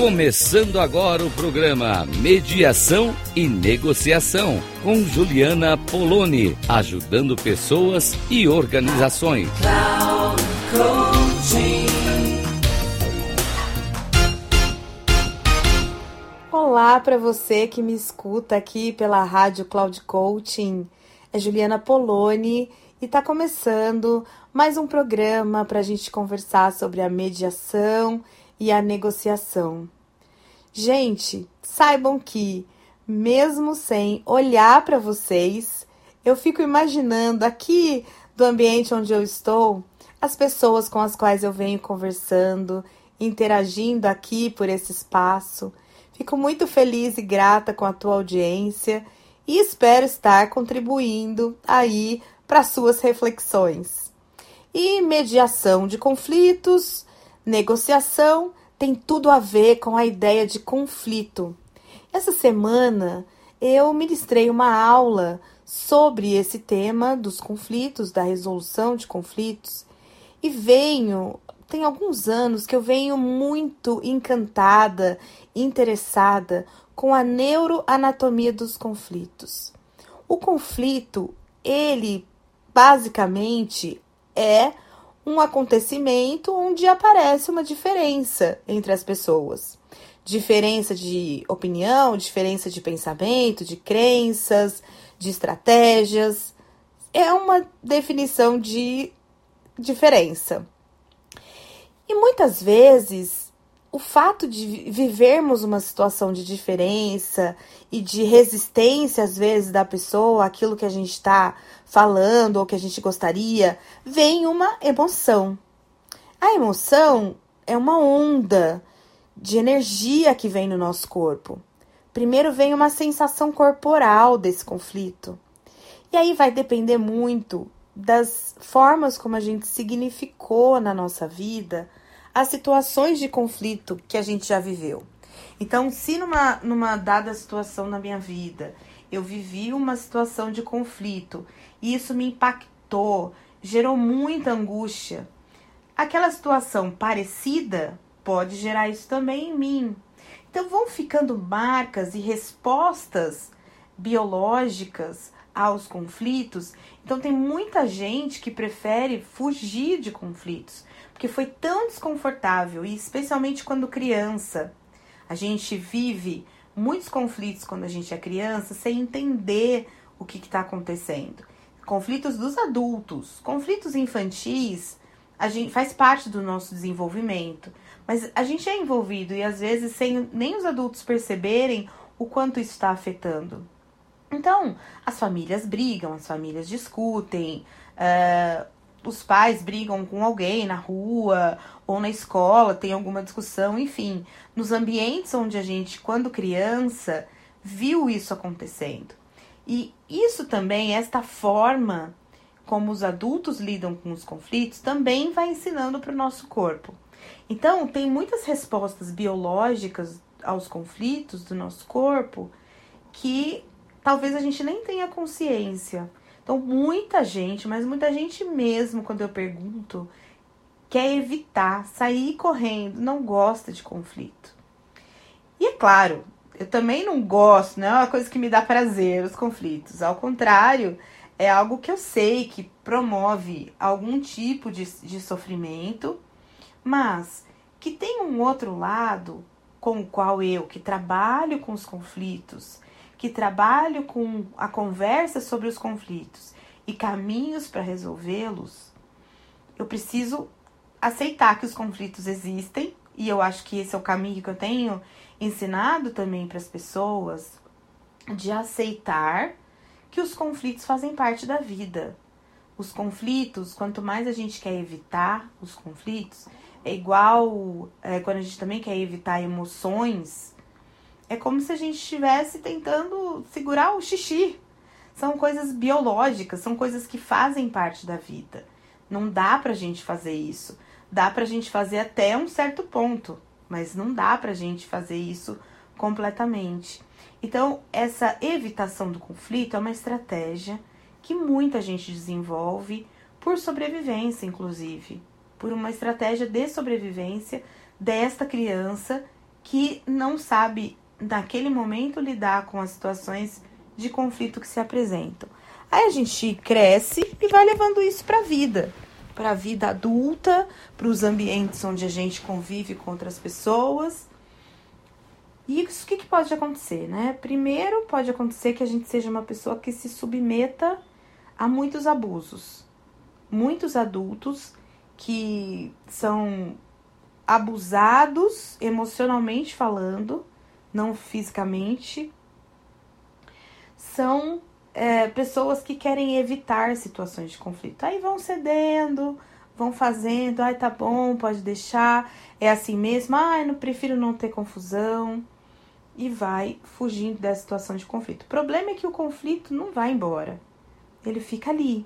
Começando agora o programa Mediação e Negociação com Juliana Poloni, ajudando pessoas e organizações. Olá para você que me escuta aqui pela Rádio Cloud Coaching. É Juliana Poloni e está começando mais um programa para a gente conversar sobre a mediação e a negociação. Gente, saibam que, mesmo sem olhar para vocês, eu fico imaginando aqui do ambiente onde eu estou as pessoas com as quais eu venho conversando, interagindo aqui por esse espaço. Fico muito feliz e grata com a tua audiência e espero estar contribuindo aí para suas reflexões. E mediação de conflitos, negociação tem tudo a ver com a ideia de conflito. Essa semana eu ministrei uma aula sobre esse tema dos conflitos, da resolução de conflitos, e venho, tem alguns anos que eu venho muito encantada, interessada com a neuroanatomia dos conflitos. O conflito, ele basicamente é um acontecimento onde aparece uma diferença entre as pessoas. Diferença de opinião, diferença de pensamento, de crenças, de estratégias. É uma definição de diferença. E muitas vezes o fato de vivermos uma situação de diferença e de resistência, às vezes, da pessoa, aquilo que a gente está falando ou que a gente gostaria, vem uma emoção. A emoção é uma onda de energia que vem no nosso corpo. Primeiro vem uma sensação corporal desse conflito. E aí vai depender muito das formas como a gente significou na nossa vida as situações de conflito que a gente já viveu. Então, se numa, numa dada situação na minha vida eu vivi uma situação de conflito e isso me impactou, gerou muita angústia, aquela situação parecida pode gerar isso também em mim. Então, vão ficando marcas e respostas biológicas aos conflitos. Então, tem muita gente que prefere fugir de conflitos porque foi tão desconfortável e especialmente quando criança. A gente vive muitos conflitos quando a gente é criança sem entender o que está acontecendo. Conflitos dos adultos, conflitos infantis, a gente faz parte do nosso desenvolvimento, mas a gente é envolvido e às vezes sem nem os adultos perceberem o quanto isso está afetando. Então, as famílias brigam, as famílias discutem, uh, os pais brigam com alguém na rua ou na escola, tem alguma discussão, enfim, nos ambientes onde a gente, quando criança, viu isso acontecendo. E isso também, esta forma como os adultos lidam com os conflitos, também vai ensinando para o nosso corpo. Então, tem muitas respostas biológicas aos conflitos do nosso corpo que talvez a gente nem tenha consciência. Então, muita gente, mas muita gente mesmo, quando eu pergunto, quer evitar, sair correndo, não gosta de conflito. E é claro, eu também não gosto, não é uma coisa que me dá prazer os conflitos. Ao contrário, é algo que eu sei que promove algum tipo de, de sofrimento, mas que tem um outro lado com o qual eu, que trabalho com os conflitos, que trabalho com a conversa sobre os conflitos e caminhos para resolvê-los, eu preciso aceitar que os conflitos existem, e eu acho que esse é o caminho que eu tenho ensinado também para as pessoas, de aceitar que os conflitos fazem parte da vida. Os conflitos, quanto mais a gente quer evitar os conflitos, é igual é, quando a gente também quer evitar emoções é como se a gente estivesse tentando segurar o xixi. São coisas biológicas, são coisas que fazem parte da vida. Não dá pra gente fazer isso. Dá pra gente fazer até um certo ponto, mas não dá pra gente fazer isso completamente. Então, essa evitação do conflito é uma estratégia que muita gente desenvolve por sobrevivência, inclusive, por uma estratégia de sobrevivência desta criança que não sabe, naquele momento, lidar com as situações de conflito que se apresentam. Aí a gente cresce e vai levando isso para a vida, para a vida adulta, para os ambientes onde a gente convive com outras pessoas. E isso o que, que pode acontecer, né? Primeiro, pode acontecer que a gente seja uma pessoa que se submeta a muitos abusos. Muitos adultos que são abusados emocionalmente falando, não fisicamente, são é, pessoas que querem evitar situações de conflito. Aí vão cedendo, vão fazendo, ai tá bom, pode deixar, é assim mesmo, ai não prefiro não ter confusão e vai fugindo da situação de conflito. O problema é que o conflito não vai embora. Ele fica ali.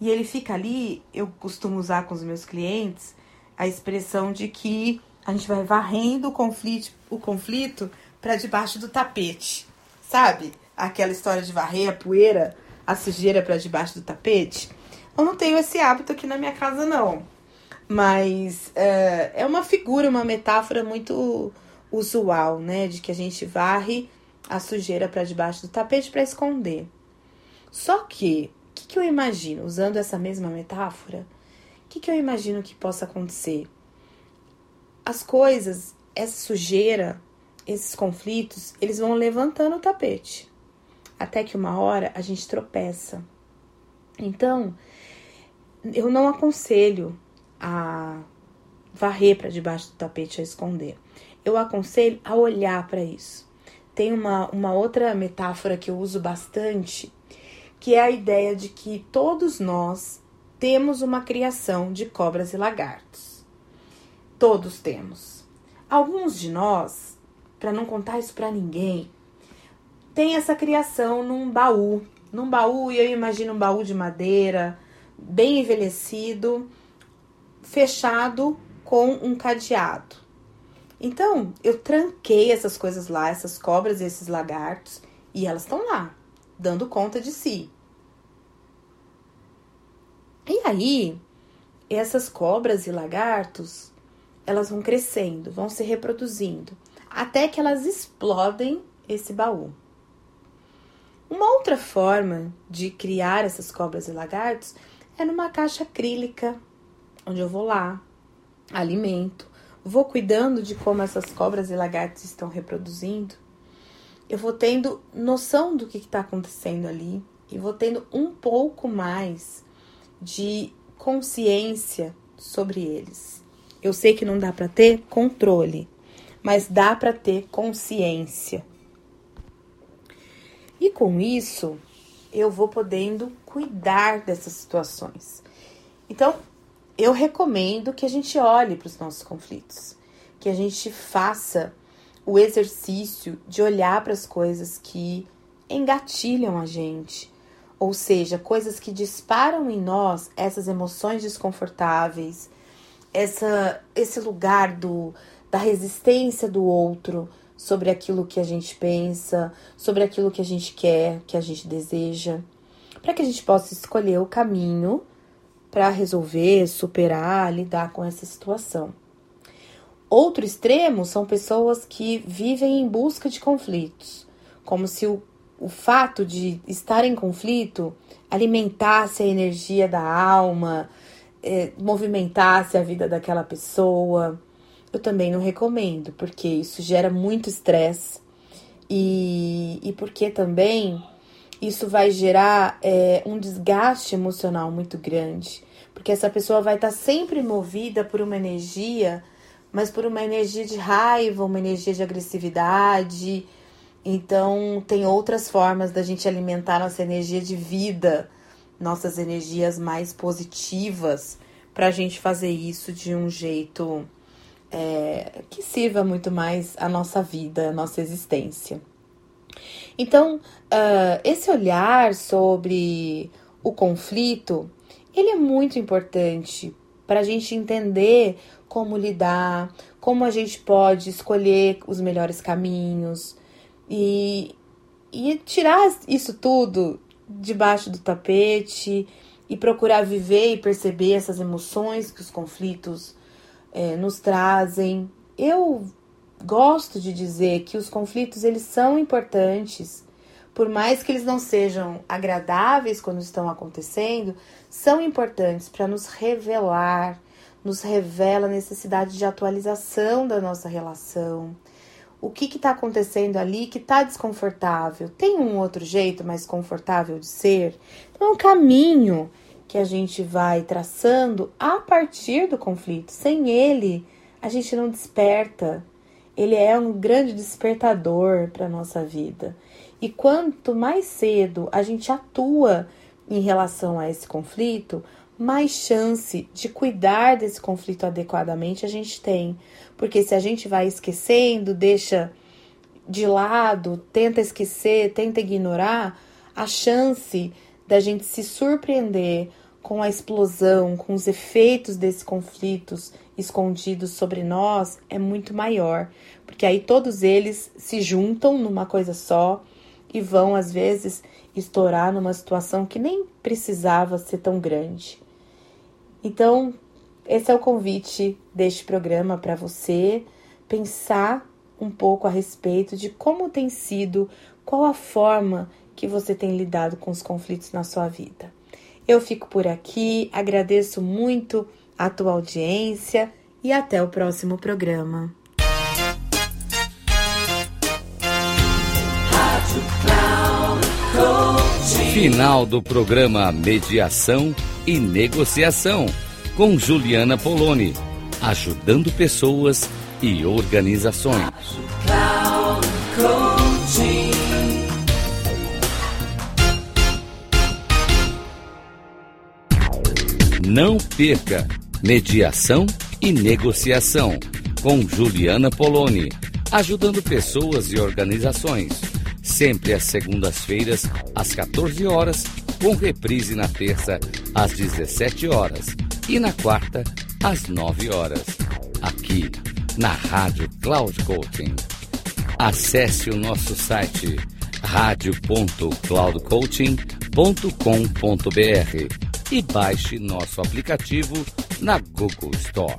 E ele fica ali, eu costumo usar com os meus clientes a expressão de que a gente vai varrendo o conflito, o conflito para debaixo do tapete. Sabe? aquela história de varrer a poeira, a sujeira para debaixo do tapete. Eu não tenho esse hábito aqui na minha casa, não. Mas é, é uma figura, uma metáfora muito usual, né? De que a gente varre a sujeira para debaixo do tapete para esconder. Só que, o que, que, eu imagino, usando essa mesma metáfora, o que, que eu imagino que possa acontecer? As coisas, essa sujeira, esses conflitos, eles vão levantando o tapete até que uma hora a gente tropeça. Então, eu não aconselho a varrer para debaixo do tapete, a esconder. Eu aconselho a olhar para isso. Tem uma, uma outra metáfora que eu uso bastante, que é a ideia de que todos nós temos uma criação de cobras e lagartos. Todos temos. Alguns de nós, para não contar isso para ninguém, tem essa criação num baú. Num baú, e eu imagino um baú de madeira, bem envelhecido, fechado com um cadeado. Então, eu tranquei essas coisas lá, essas cobras e esses lagartos, e elas estão lá, dando conta de si. E aí, essas cobras e lagartos, elas vão crescendo, vão se reproduzindo, até que elas explodem esse baú. Uma outra forma de criar essas cobras e lagartos é numa caixa acrílica, onde eu vou lá, alimento, vou cuidando de como essas cobras e lagartos estão reproduzindo. Eu vou tendo noção do que está acontecendo ali e vou tendo um pouco mais de consciência sobre eles. Eu sei que não dá para ter controle, mas dá para ter consciência. E com isso, eu vou podendo cuidar dessas situações. Então, eu recomendo que a gente olhe para os nossos conflitos, que a gente faça o exercício de olhar para as coisas que engatilham a gente, ou seja, coisas que disparam em nós essas emoções desconfortáveis, essa, esse lugar do, da resistência do outro, sobre aquilo que a gente pensa, sobre aquilo que a gente quer, que a gente deseja, para que a gente possa escolher o caminho para resolver, superar, lidar com essa situação. Outro extremo são pessoas que vivem em busca de conflitos, como se o, o fato de estar em conflito alimentasse a energia da alma, é, movimentasse a vida daquela pessoa eu também não recomendo, porque isso gera muito estresse. E, e porque também isso vai gerar é, um desgaste emocional muito grande, porque essa pessoa vai estar sempre movida por uma energia, mas por uma energia de raiva, uma energia de agressividade. Então, tem outras formas da gente alimentar nossa energia de vida, nossas energias mais positivas, para a gente fazer isso de um jeito é, que sirva muito mais a nossa vida, a nossa existência. Então, uh, esse olhar sobre o conflito, ele é muito importante para a gente entender como lidar, como a gente pode escolher os melhores caminhos e, e tirar isso tudo debaixo do tapete e procurar viver e perceber essas emoções que os conflitos é, nos trazem. Eu gosto de dizer que os conflitos eles são importantes, por mais que eles não sejam agradáveis quando estão acontecendo, são importantes para nos revelar, nos revela a necessidade de atualização da nossa relação. O que está acontecendo ali que está desconfortável? Tem um outro jeito mais confortável de ser? Então, é um caminho que a gente vai traçando a partir do conflito. Sem ele, a gente não desperta. Ele é um grande despertador para a nossa vida. E quanto mais cedo a gente atua em relação a esse conflito, mais chance de cuidar desse conflito adequadamente a gente tem. Porque se a gente vai esquecendo, deixa de lado, tenta esquecer, tenta ignorar, a chance da gente se surpreender com a explosão, com os efeitos desses conflitos escondidos sobre nós é muito maior, porque aí todos eles se juntam numa coisa só e vão às vezes estourar numa situação que nem precisava ser tão grande. Então, esse é o convite deste programa para você pensar um pouco a respeito de como tem sido, qual a forma que você tem lidado com os conflitos na sua vida. Eu fico por aqui, agradeço muito a tua audiência e até o próximo programa. Final do programa Mediação e Negociação com Juliana Poloni, ajudando pessoas e organizações. Não perca Mediação e Negociação com Juliana Poloni, ajudando pessoas e organizações. Sempre às segundas-feiras, às 14 horas, com reprise na terça, às 17 horas e na quarta, às 9 horas. Aqui, na Rádio Cloud Coaching. Acesse o nosso site radio.cloudcoaching.com.br e baixe nosso aplicativo na Google Store.